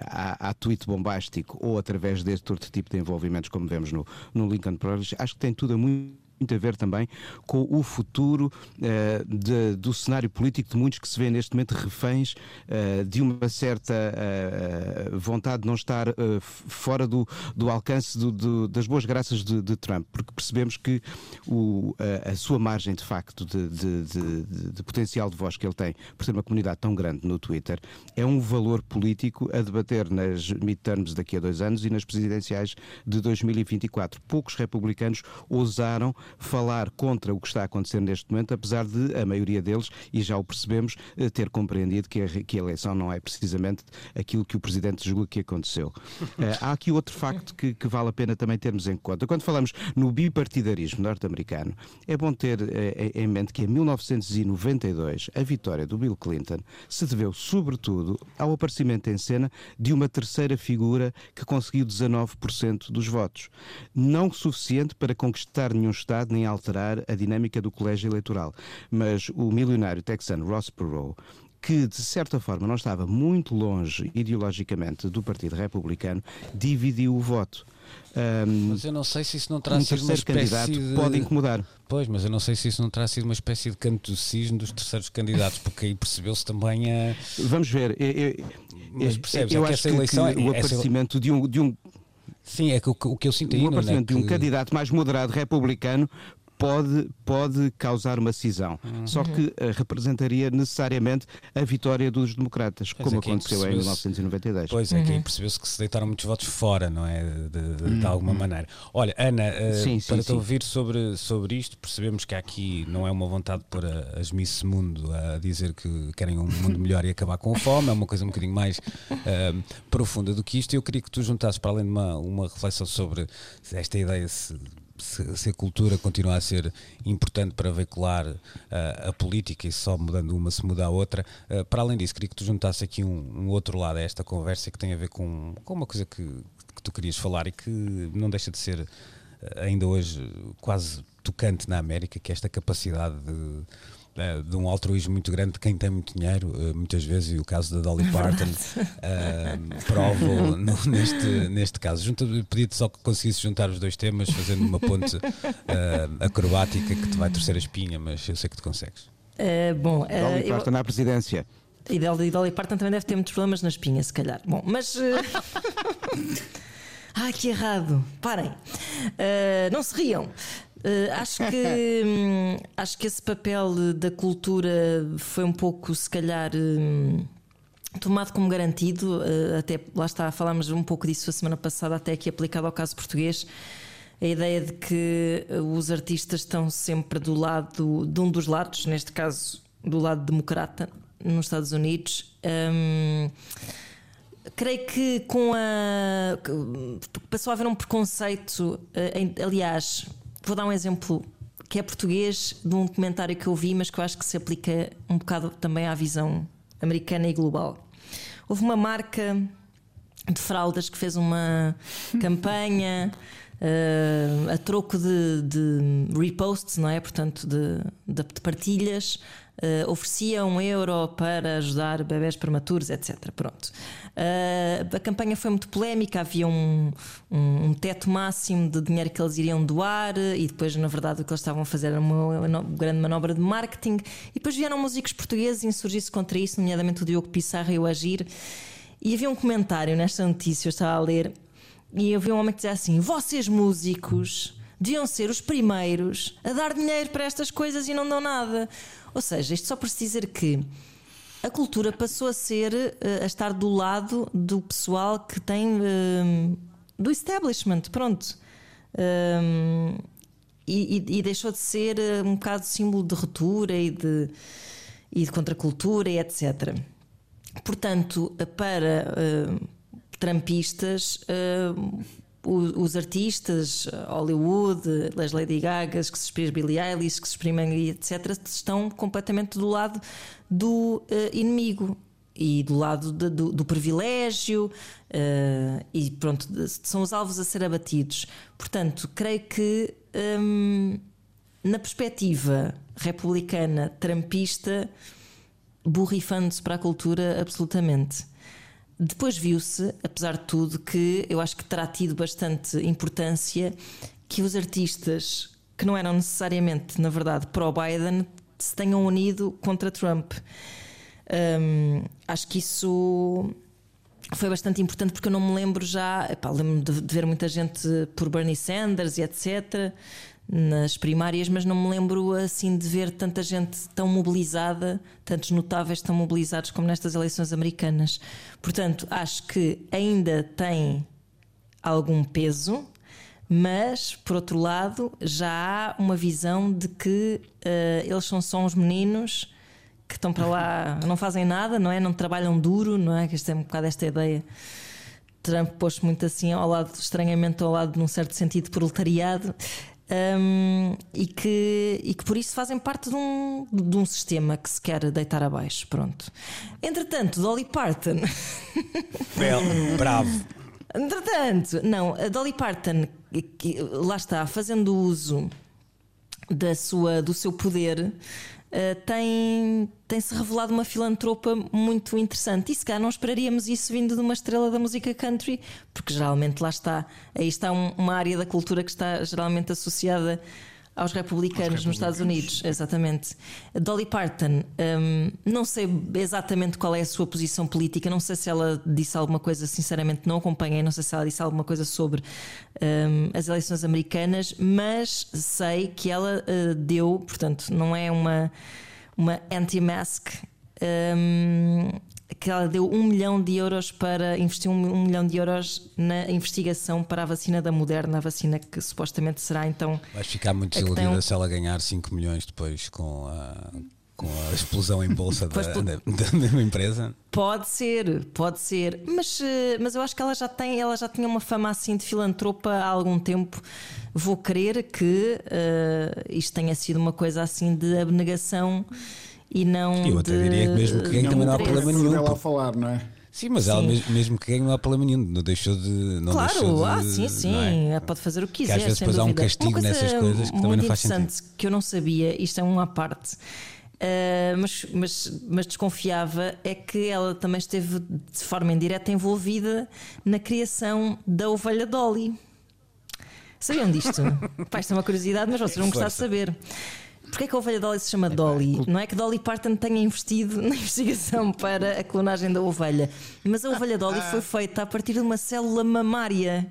há, há tweet bombástico ou através deste outro tipo de envolvimentos, como vemos no, no Lincoln Project, acho que tem tudo a muito muito a ver também com o futuro uh, de, do cenário político de muitos que se vê neste momento reféns uh, de uma certa uh, vontade de não estar fora do, do alcance do, do, das boas graças de, de, Trump, porque percebemos que o, a sua margem de facto de, de, potencial de voz que ele tem por ser uma comunidade tão grande no Twitter é um valor político a debater nas midterms daqui a dois anos e nas presidenciais de 2024. Poucos republicanos ousaram falar contra o que está a acontecer neste momento, apesar de a maioria deles, e já o percebemos, eh, ter compreendido que a, que a eleição não é precisamente aquilo que o Presidente julga que aconteceu. Eh, há aqui outro facto que, que, vale a pena também termos em conta. Quando falamos no bipartidarismo norte-americano, é bom ter eh, em mente que em 1992 a vitória do Bill Clinton se deveu, sobretudo, ao aparecimento em cena de uma terceira figura que conseguiu 19% dos votos. Não suficiente para conquistar nenhum Estado nem alterar a dinâmica do colégio eleitoral. Mas o milionário texano Ross Perot que de certa forma não estava muito longe ideologicamente do Partido Republicano, dividiu o voto. Um, mas eu não sei se isso não terá um sido uma espécie candidato de... pode incomodar. Pois, mas eu não sei se isso não terá sido uma espécie de canto do cisne dos terceiros candidatos, porque aí percebeu-se também a. Vamos ver. Eu, eu, mas percebes, eu é que acho essa eleição, que, o aparecimento de um, de um Sim, é que o, que eu sinto aí. O aparecimento é de um candidato mais moderado republicano pode, pode causar uma cisão. Uhum. Só que uh, representaria necessariamente a vitória dos democratas, pois como é aconteceu em 1992. Pois é, que aí uhum. percebeu-se que se deitaram muitos votos fora, não é? De, de, uhum. de alguma maneira. Olha, Ana, uh, sim, sim, para te ouvir sobre, sobre isto, percebemos que aqui não é uma vontade de pôr as Miss Mundo a dizer que querem um mundo melhor e acabar com a fome, é uma coisa um bocadinho mais uh, profunda do que isto. Eu queria que tu juntasses para além de uma, uma reflexão sobre esta ideia se se, se, a cultura continua a ser importante para veicular uh, a política e só mudando uma se muda a outra, uh, para além disso, queria que tu juntasse aqui um, um, outro lado a esta conversa que tem a ver com, com uma coisa que, que tu querias falar e que não deixa de ser uh, ainda hoje quase tocante na América, que é esta capacidade de é, de um altruísmo muito grande de quem tem muito dinheiro, uh, muitas vezes, e o caso da Dolly é Parton uh, prova neste, neste caso. Pedi-te só que conseguisse juntar os dois temas, fazendo uma ponte uh, acrobática que te vai torcer a espinha, mas eu sei que tu consegues. bom, Dolly Parton eu... na presidência. E Dolly, Dolly Parton também deve ter muitos problemas na espinha, se calhar. Bom, mas. Ai, que errado! Parem! não se riam! Uh, acho que hum, acho que esse papel da cultura foi um pouco, se calhar, hum, tomado como garantido. Uh, até lá está, falámos um pouco disso a semana passada, até aqui aplicado ao caso português. A ideia de que os artistas estão sempre do lado de um dos lados, neste caso do lado democrata, nos Estados Unidos. Um, creio que com a. passou a haver um preconceito, aliás, Vou dar um exemplo que é português de um comentário que eu vi, mas que eu acho que se aplica um bocado também à visão americana e global. Houve uma marca de fraldas que fez uma campanha uh, a troco de, de, reposts, não é? Portanto, de, de, de partilhas uh, oferecia um euro para ajudar bebés prematuros, etc. Pronto. Uh, a campanha foi muito polémica, havia um, um, um, teto máximo de dinheiro que eles iriam doar e depois, na verdade, o que eles estavam a fazer era uma, uma grande manobra de marketing. E depois vieram músicos portugueses insurgir-se contra isso, nomeadamente o Diogo Pissarra e o Agir. E havia um comentário nesta notícia, eu estava a ler, e eu vi um homem que dizia assim: Vocês músicos deviam ser os primeiros a dar dinheiro para estas coisas e não dão nada. Ou seja, isto só por se dizer que a cultura passou a ser eh, a estar do lado do pessoal que tem um, do establishment, pronto. Um, e, e, deixou de ser eh, um bocado símbolo de ruptura e de, e de contracultura e etc. Portanto, para uh, trampistas, uh, o- os artistas, Hollywood, as Lady Gagas, que se exprimem Billie Eilish, que se exprimem etc., estão completamente do lado do eh, inimigo e do lado de- do, do privilégio eh, e pronto, são os alvos a ser abatidos. Portanto, creio que hum, na perspectiva republicana, trampista, borrifando-se para a cultura absolutamente. Depois viu-se, apesar de tudo, que eu acho que terá tido bastante importância que os artistas que não eram necessariamente, na verdade, pró-Biden se tenham unido contra Trump. Hum, acho que isso foi bastante importante porque eu não me lembro já, lembro-me de, de ver muita gente por Bernie Sanders e etc. nas primárias, mas não me lembro assim de ver tanta gente tão mobilizada, tantos notáveis tão mobilizados como nestas eleições americanas. Portanto, acho que ainda tem algum peso, mas por outro lado já há uma visão de que eh, eles são só uns meninos que estão para lá, não fazem nada, não é? Não trabalham duro, não é? Que isto é um bocado esta ideia. Trump pôs muito assim ao lado, estranhamente ao lado, num certo sentido, proletariado. Hum, e, que, e que por isso fazem parte de um, de um sistema que se quer deitar abaixo. Pronto. Entretanto, Dolly Parton. Bel, bravo. Entretanto, não, a Dolly Parton, que- lá está, fazendo uso da sua, do seu poder, eh, tem, tem-se revelado uma filantropa muito interessante. E se calhar não esperaríamos isso vindo de uma estrela da música country, porque geralmente lá está, aí está um- uma área da cultura que está geralmente associada aos republicanos, nos Estados Unidos. Exatamente. Dolly Parton, hum, não sei exatamente qual é a sua posição política, não sei se ela disse alguma coisa, sinceramente não acompanhei, não sei se ela disse alguma coisa sobre hum, as eleições americanas, mas sei que ela eh, deu, portanto, não é uma, uma anti-mask. Hum, que ela deu um milhão de euros para investiu um, um milhão de euros na investigação para a vacina da Moderna, a vacina que supostamente será então Vais ficar muito desiludida um- se ela ganhar 5 milhões depois com a, com a explosão em bolsa da, da, da mesma empresa. Pode ser, pode ser, mas, eh, mas eu acho que ela já tem, ela já tinha uma fama assim de filantropa há algum tempo. Vou crer que eh, isto tenha sido uma coisa assim de abnegação e não. Eu até de- diria que mesmo que ganhe também não há problema nenhum, dela a falar, não é? Sim, mas ela Sim. mesmo, mesmo que ganhe não há problema nenhum, não deixou de. Não Claro, deixou de, ah, sim, sim, não é? ela pode fazer o que Que às quiser. vezes depois há um castigo Uma coisa nessas coisas que também muito não faz interessante sentido. que eu não sabia, isto é uma à parte, ah, mas, mas, mas desconfiava, é que ela também esteve de forma indireta envolvida na criação da ovelha Dolly. Sabiam disto? Pá, isto é uma curiosidade, mas vocês vão gostar de Força. saber. Porquê é que a ovelha Dolly se chama Dolly? Não é que Dolly Parton tenha investido na investigação para a clonagem da ovelha, mas a ovelha Dolly foi feita a partir de uma célula mamária.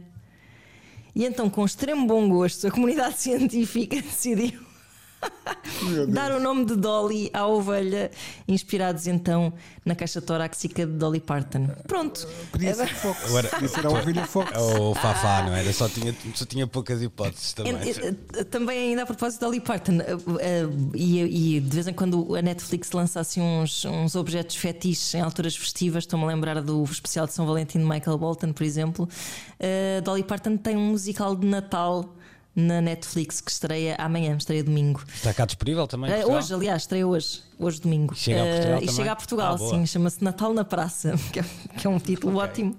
E então, com extremo bom gosto, a comunidade científica decidiu dar o nome de Dolly à ovelha, inspirados então na caixa torácica de Dolly Parton. Pronto. Podia ser Fox. Agora- Podia ser a ovelha Fox. Ou Fafá, não era? Só tinha, só tinha poucas hipóteses também. Eh, eh, Também ainda a propósito de Dolly Parton, eh, e, de vez em quando a Netflix lança assim uns, uns objetos fetiches em alturas festivas, estou-me a lembrar do especial de São Valentim de Michael Bolton, por exemplo. Dolly Parton tem um musical de Natal na Netflix que estreia amanhã, estreia domingo. Está cá disponível também? Portugal? hoje, aliás, estreia hoje, hoje domingo. Chega a Portugal e chega a Portugal, Ah, sim, chama-se Natal na Praça, que é, que é um título ótimo.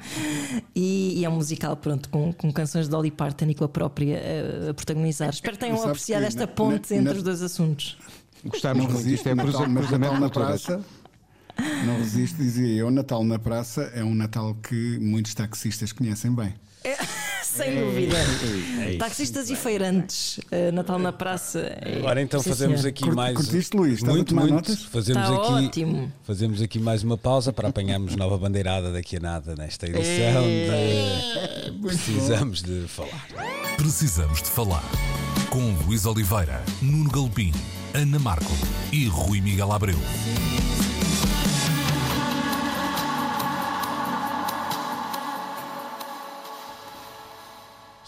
E, e é um musical, pronto, com, com canções de Dolly Parton e com a própria eh, a protagonizar. Espero que tenham apreciado esta na- ponte na- entre na- os dois assuntos. Gostámos Não muito. Isto resiste, é Natal, mas Natal na praça. Não resiste, dizia eu. Natal na praça é um Natal que muitos taxistas conhecem bem. Sem dúvida. É isso. Taxistas e feirantes, eh, Natal na Praça. é- Agora então Sim, fazemos senhor. aqui Curti- mais. curtiste, Luís? Estás a Muito, tomar muito. notas? Fazemos aqui, ótimo. Fazemos aqui mais uma pausa para apanharmos nova bandeirada daqui a nada nesta edição de Precisamos de falar. Precisamos de falar com Luís Oliveira, Nuno Galpim, Ana Marco e Rui Miguel Abreu.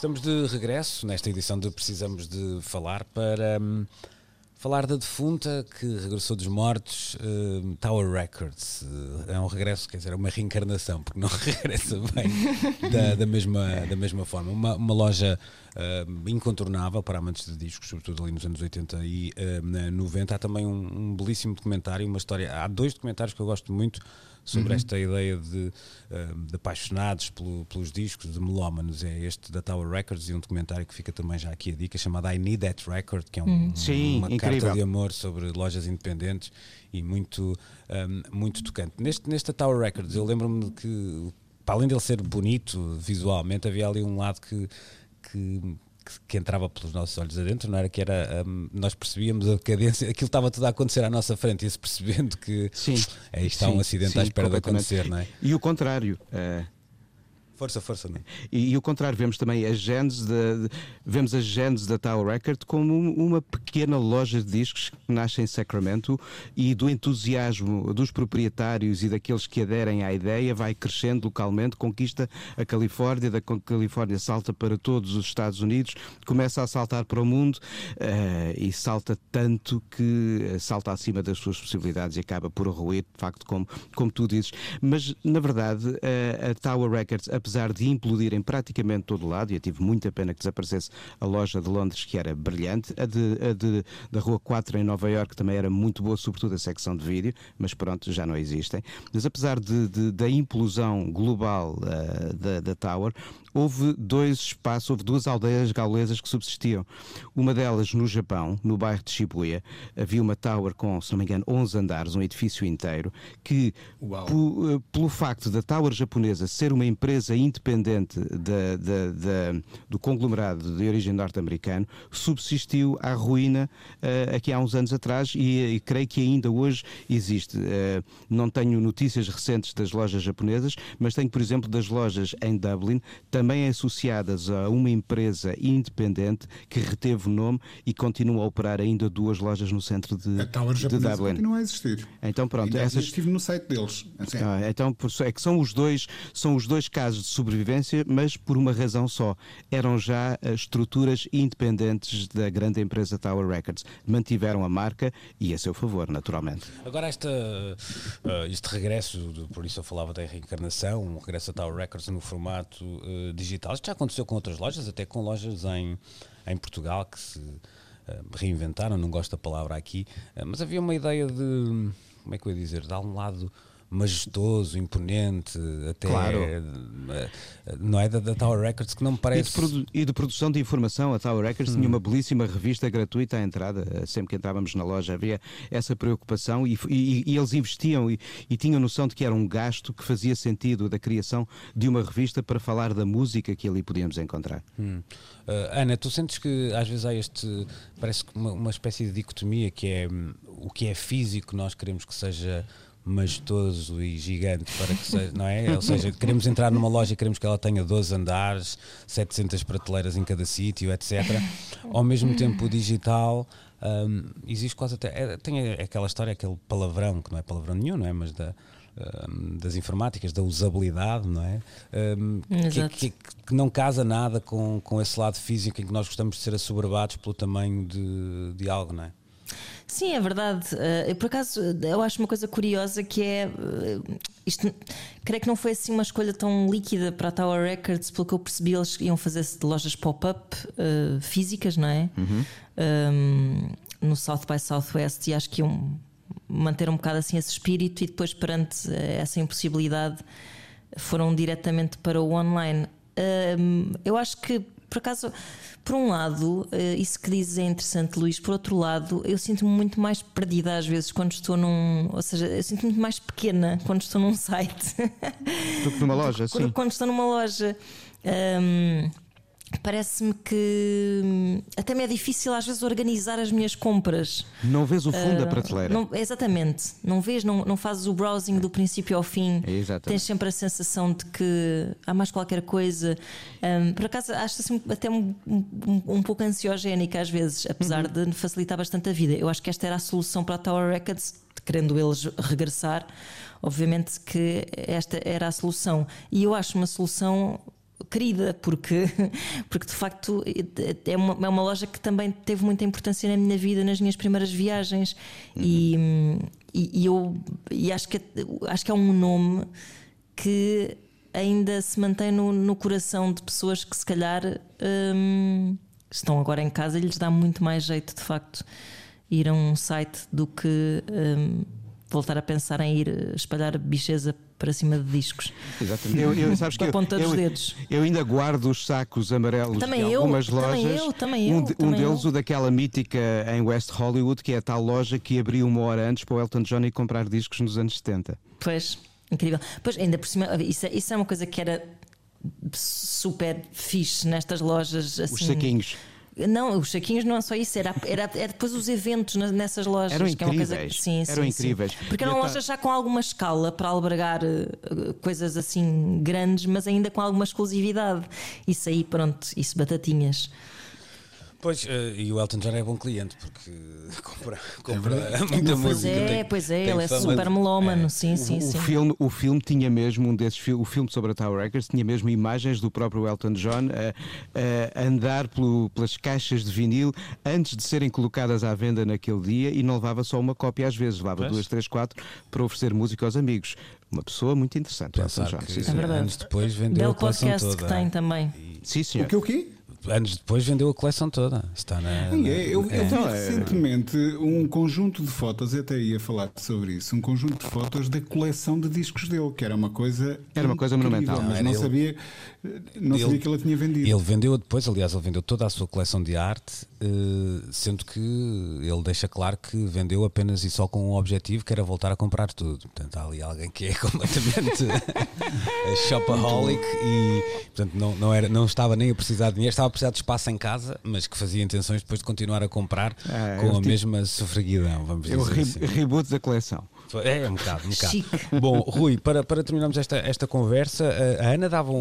Estamos de regresso nesta edição de Precisamos de Falar para hum, falar da defunta que regressou dos mortos, uh, Tower Records. É um regresso, quer dizer, é uma reencarnação, porque não regressa bem da, da, mesma, da mesma forma. Uma, uma loja uh, incontornável para amantes de discos, sobretudo ali nos anos 80 e 90. Há também um, um belíssimo documentário, uma história. Há dois documentários que eu gosto muito sobre uhum. esta ideia de, de apaixonados pelo, pelos discos, de melómanos. É este da Tower Records e um documentário que fica também já aqui a dica, chamado I Need That Record, que é um, uhum. Sim, uma incrível. carta de amor sobre lojas independentes e muito, um, muito tocante. Neste, nesta Tower Records, eu lembro-me que, para além dele ser bonito visualmente, havia ali um lado que, que que, entrava pelos nossos olhos adentro, não era que era um, nós percebíamos a cadência, aquilo estava tudo a acontecer à nossa frente, e se percebendo que sim, aí está sim, um acidente sim, à espera de acontecer, não é? E o contrário, uh, Força, força. Não? E, e o contrário, vemos também a genes de, vemos a genes da Tower Record como uma pequena loja de discos que nasce em Sacramento e do entusiasmo dos proprietários e daqueles que aderem à ideia vai crescendo localmente, conquista a Califórnia, da Califórnia salta para todos os Estados Unidos, começa a saltar para o mundo uh, e salta tanto que salta acima das suas possibilidades e acaba por ruir, de facto, como, como tu dizes. Mas, na verdade, uh, a Tower Records, apesar apesar de implodir em praticamente todo lado, e eu tive muita pena que desaparecesse a loja de Londres, que era brilhante, a, de, a de, da Rua 4 em Nova York também era muito boa, sobretudo a secção de vídeo, mas pronto, já não existem. Mas apesar de da implosão global uh, da, da Tower, houve dois espaços, houve duas aldeias gaulesas que subsistiam. Uma delas no Japão, no bairro de Shibuya, havia uma tower com, se não me engano, 11 andares, um edifício inteiro, que eh, pelo facto da tower japonesa ser uma empresa independente da, da, da, do conglomerado de origem norte-americano, subsistiu à ruína uh, aqui há uns anos atrás e, e, creio que ainda hoje existe. Uh, não tenho notícias recentes das lojas japonesas, mas tenho, por exemplo, das lojas em Dublin, também associadas a uma empresa independente que reteve o nome e continua a operar ainda duas lojas no centro de, a Tower de Dublin. continua a existir. Então pronto, ainda essas estive no site deles. Assim. Ah, então é que são os dois são os dois casos de sobrevivência, mas por uma razão só. Eram já eh, estruturas independentes da grande empresa Tower Records. Mantiveram a marca e a seu favor, naturalmente. Agora esta uh, este regresso, por isso eu falava da reencarnação, um regresso a Tower Records no formato uh, digital. Isto já aconteceu com outras lojas, até com lojas em, em Portugal que se uh, reinventaram, não gosto da palavra aqui, uh, mas havia uma ideia de, como é que eu ia dizer, de um lado majestoso, imponente, até claro. Eh, não é da, da, Tower Records que não me parece. E de, e de produção de informação, a Tower Records hum. tinha uma belíssima revista gratuita à entrada, eh, sempre que entrávamos na loja havia essa preocupação e, e, e eles investiam e, tinham noção de que era um gasto que fazia sentido da criação de uma revista para falar da música que ali podíamos encontrar. Hum. Uh, Ana, tu sentes que às vezes há este, parece que uma, uma espécie de dicotomia que é um, o que é físico nós queremos que seja majestoso e gigante para que seja, não é? Ou seja, queremos entrar numa loja e queremos que ela tenha 12 andares, 700 prateleiras em cada sítio, etc. Ao mesmo tempo, o digital um, existe quase até. É, tem aquela história, aquele palavrão, que não é palavrão nenhum, não é? Mas da. Um, das informáticas, da usabilidade, não é? Um, que, que, que, não casa nada com, com esse lado físico em que nós gostamos de ser assoberbados pelo tamanho de, de algo, não é? Sim, é verdade. Uh, por acaso, eu acho uma coisa curiosa que é. Uh, isto, creio que não foi assim uma escolha tão líquida para a Tower Records, pelo que eu percebi, eles iam fazer lojas pop-up uh, físicas, não é? Uhum. Um, no South by Southwest, e acho que iam manter um bocado assim esse espírito, e depois, perante essa impossibilidade, foram diretamente para o online. eu acho que, por acaso por um lado, eh, isso que dizes é interessante, Luís. Por outro lado, eu sinto-me muito mais perdida às vezes quando estou num. Ou seja, eu sinto-me muito mais pequena quando estou num site. Do que numa loja, sim. Quando estou numa loja. Um, parece-me que hum, até me é difícil às vezes organizar as minhas compras. Não vês o fundo uh, da prateleira. Não, exatamente. Não vês, não, não fazes o browsing do princípio ao fim. Exatamente. Tens sempre a sensação de que há mais qualquer coisa. Um, por acaso acho assim até um, um, um, pouco ansiogénica às vezes, apesar uhum. de facilitar bastante a vida. Eu acho que esta era a solução para a Tower Records, querendo eles regressar. Obviamente que esta era a solução. E eu acho uma solução querida, porque, porque de facto é uma, é uma loja que também teve muita importância na minha vida, nas minhas primeiras viagens. Uhum. E, e, eu e acho, que, acho que é um nome que ainda se mantém no, no coração de pessoas que se calhar hum, estão agora em casa e lhes dá muito mais jeito de facto ir a um site do que hum, voltar a pensar em ir espalhar bicheza para cima de discos. Exatamente. Eu, eu, sabes que eu, ponta dos eu, dedos. eu ainda guardo os sacos amarelos também de eu, algumas também lojas. Eu, também um, eu, de, também um deles, eu. o daquela mítica em West Hollywood, que é a tal loja que abriu uma hora antes para o Elton John ir comprar discos nos anos 70. Pois, incrível. Pois, ainda por cima, isso é, isso é uma coisa que era super fixe nestas lojas. Assim, Os saquinhos. Não, os saquinhos não é só isso, era, era, era depois os eventos nessas lojas. Eram que é uma coisa, sim, Eram sim, incríveis. Sim. Porque eram lojas já com alguma escala para albergar eh, coisas assim grandes, mas ainda com alguma exclusividade. Isso aí, pronto, isso batatinhas. Pois, eh, e o Elton John é bom cliente porque compra, compra verdade. muita Pois música. é, tem- pois é, ele é super de- melómano, sim, sim, o, sim. filme, o filme tinha mesmo um desses o filme sobre a Tower Records tinha mesmo imagens do próprio Elton John a, a andar pelo- pelas caixas de vinil antes de serem colocadas à venda naquele dia e não levava só uma cópia às vezes, levava Pois. duas, três, quatro para oferecer música aos amigos. Uma pessoa muito interessante, o Elton Pensar John. que Sim, É verdade. anos depois vendeu Belo a coleção podcast toda. que tem também. Sim, O senhor. que o quê? Anos depois vendeu a coleção toda. Está na. Sim, na- é, eu, eu é. vi Então, é- recentemente um conjunto de fotos, eu até ia falar sobre isso, um conjunto de fotos da coleção de discos dele, que era uma coisa. Era uma coisa monumental. Mas não ele- sabia, não ele- sabia que ele tinha vendido. Ele vendeu depois, aliás, ele vendeu toda a sua coleção de arte, eh, sendo que ele deixa claro que vendeu apenas e só com um objetivo, que era voltar a comprar tudo. Portanto, há ali alguém que é completamente shopaholic e, portanto, não, não, era, não estava nem a precisar de dinheiro, estava a precisar de espaço em casa, mas que fazia intenções depois de continuar a comprar Ah, com a tipo- mesma sofreguidão, vamos o dizer re- assim. reboot da coleção. É, um bocado, um bocado. Chique. Bom, Rui, para, para terminarmos esta, esta conversa, a- Ana dava um.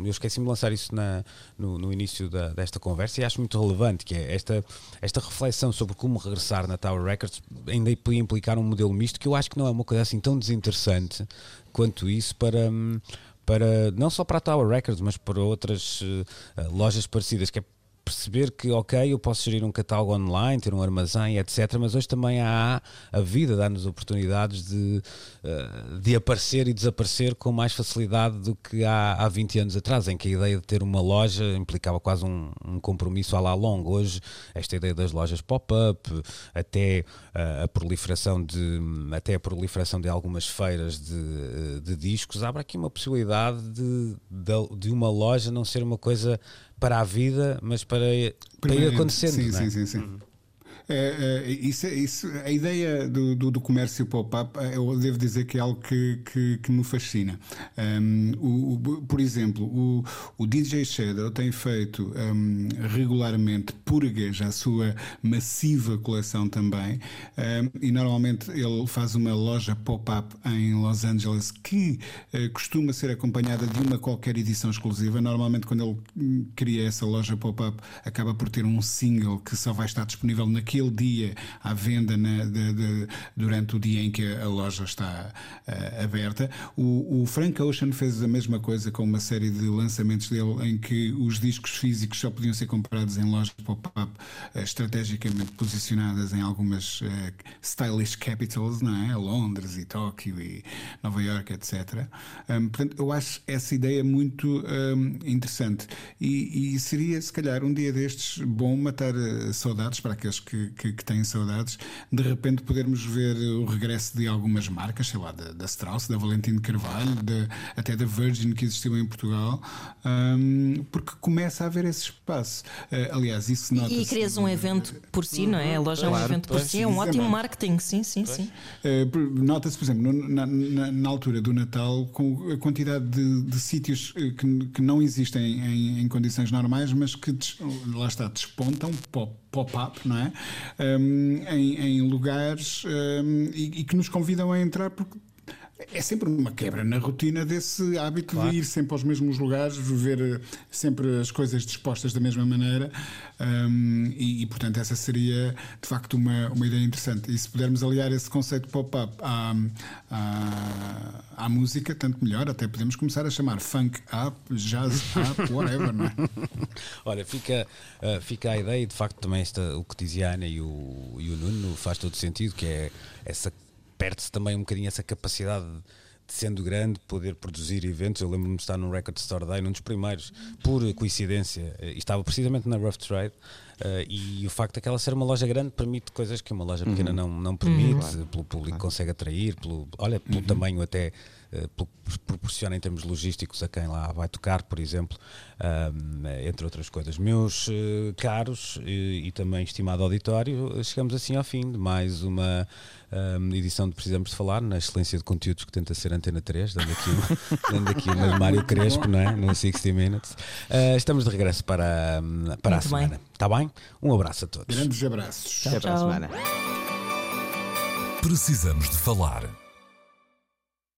um- eu esqueci-me de lançar isso na, no, no início da- desta conversa e acho muito relevante, que é esta, esta reflexão sobre como regressar na Tower Records ainda podia implicar um modelo misto, que eu acho que não é uma coisa assim tão desinteressante quanto isso para. hum, Para, não só para a Tower Records, mas para outras eh, lojas parecidas, que é perceber que, ok, eu posso gerir um catálogo online, ter um armazém, etc. Mas hoje também há a vida dá-nos oportunidades de, de aparecer e desaparecer com mais facilidade do que há, há 20 anos atrás, em que a ideia de ter uma loja implicava quase um, um compromisso à lá longo. Hoje, esta ideia das lojas pop-up, até eh, a proliferação de até a proliferação de algumas feiras de, eh, de discos, abre aqui uma possibilidade de, de, de uma loja não ser uma coisa para a vida, mas para, para ir acontecendo. Sim, é? sim, sim, sim. É, isso, é- isso, a ideia do, do, do comércio pop-up, eu devo dizer que é algo que, que, que me fascina. Um, o, o- por exemplo, o, o DJ Shadow tem feito um, regularmente purgas à sua massiva coleção também, um, e normalmente ele faz uma loja pop-up em Los Angeles que eh, costuma ser acompanhada de uma qualquer edição exclusiva. Normalmente, quando ele hum, cria essa loja pop-up, acaba por ter um single que só vai estar disponível naquele dia à venda na- de- de- durante o dia em que a loja está eh, aberta. O, o Frank Ocean fez a mesma coisa com uma série de lançamentos dele em que os discos físicos só podiam ser comprados em lojas pop-up eh, estrategicamente posicionadas em algumas eh, stylish capitals, não é? Londres e Tóquio e Nova York, etc. Um, portanto, eu acho essa ideia muito um, interessante e, e seria, se calhar, um dia destes bom matar saudades para aqueles que, que, que têm saudades, de repente podermos ver o regresso de algumas marcas, sei lá, da, da Strauss, da Valentino Carvalho, da- até da Virgin que existiu em Portugal, um, porque começa a haver esse espaço. Eh, aliás, isso nota E, crias um evento por si, não é? A loja é um Claro, evento por pois, si, é um ótimo marketing, sim, sim, sim. Uh, Nota-se, por exemplo, no- na, na- na altura do Natal, com a quantidade de, de sítios uh, que, que não existem em, em condições normais, mas que des- lá está, despontam pop- pop-up, não é? Um, em, em lugares um, e, e que nos convidam a entrar porque é sempre uma quebra na rotina desse hábito claro. de ir sempre aos mesmos lugares, ver eh, sempre as coisas dispostas da mesma maneira. Um, e, e, portanto, essa seria de facto uma, uma ideia interessante. E se pudermos aliar esse conceito pop-up à, à, à, música, tanto melhor. Até podemos começar a chamar funk up, jazz up, whatever, não é? Olha, fica, uh, fica a ideia, e de facto, também esta, o que dizia a Ana e o, e o Nuno faz todo sentido, que é essa perde-se também um bocadinho essa capacidade de sendo grande, poder produzir eventos. Eu lembro-me de estar no Record Store Day, num dos primeiros, por coincidência, eh, estava precisamente na Rough Trade. Uh, e o facto de aquela ser uma loja grande permite coisas que uma loja pequena uhum. não, não permite, uhum. pelo público que consegue atrair, pelo, olha, pelo uhum. tamanho até eh, proporciona em termos logísticos a quem lá vai tocar, por exemplo, entre outras coisas. Meus eh, caros e também estimado auditório, chegamos assim ao fim de mais uma edição de Precisamos de Falar, na excelência de conteúdos que tenta ser Antena 3, dando aqui, dando aqui uma de Mário Crespo, não é? No 60 Minutes. Uh, estamos de regresso para, para a semana. Está bem? Um abraço a todos. Grandes abraços. Tchau, Até para a semana. Precisamos de Falar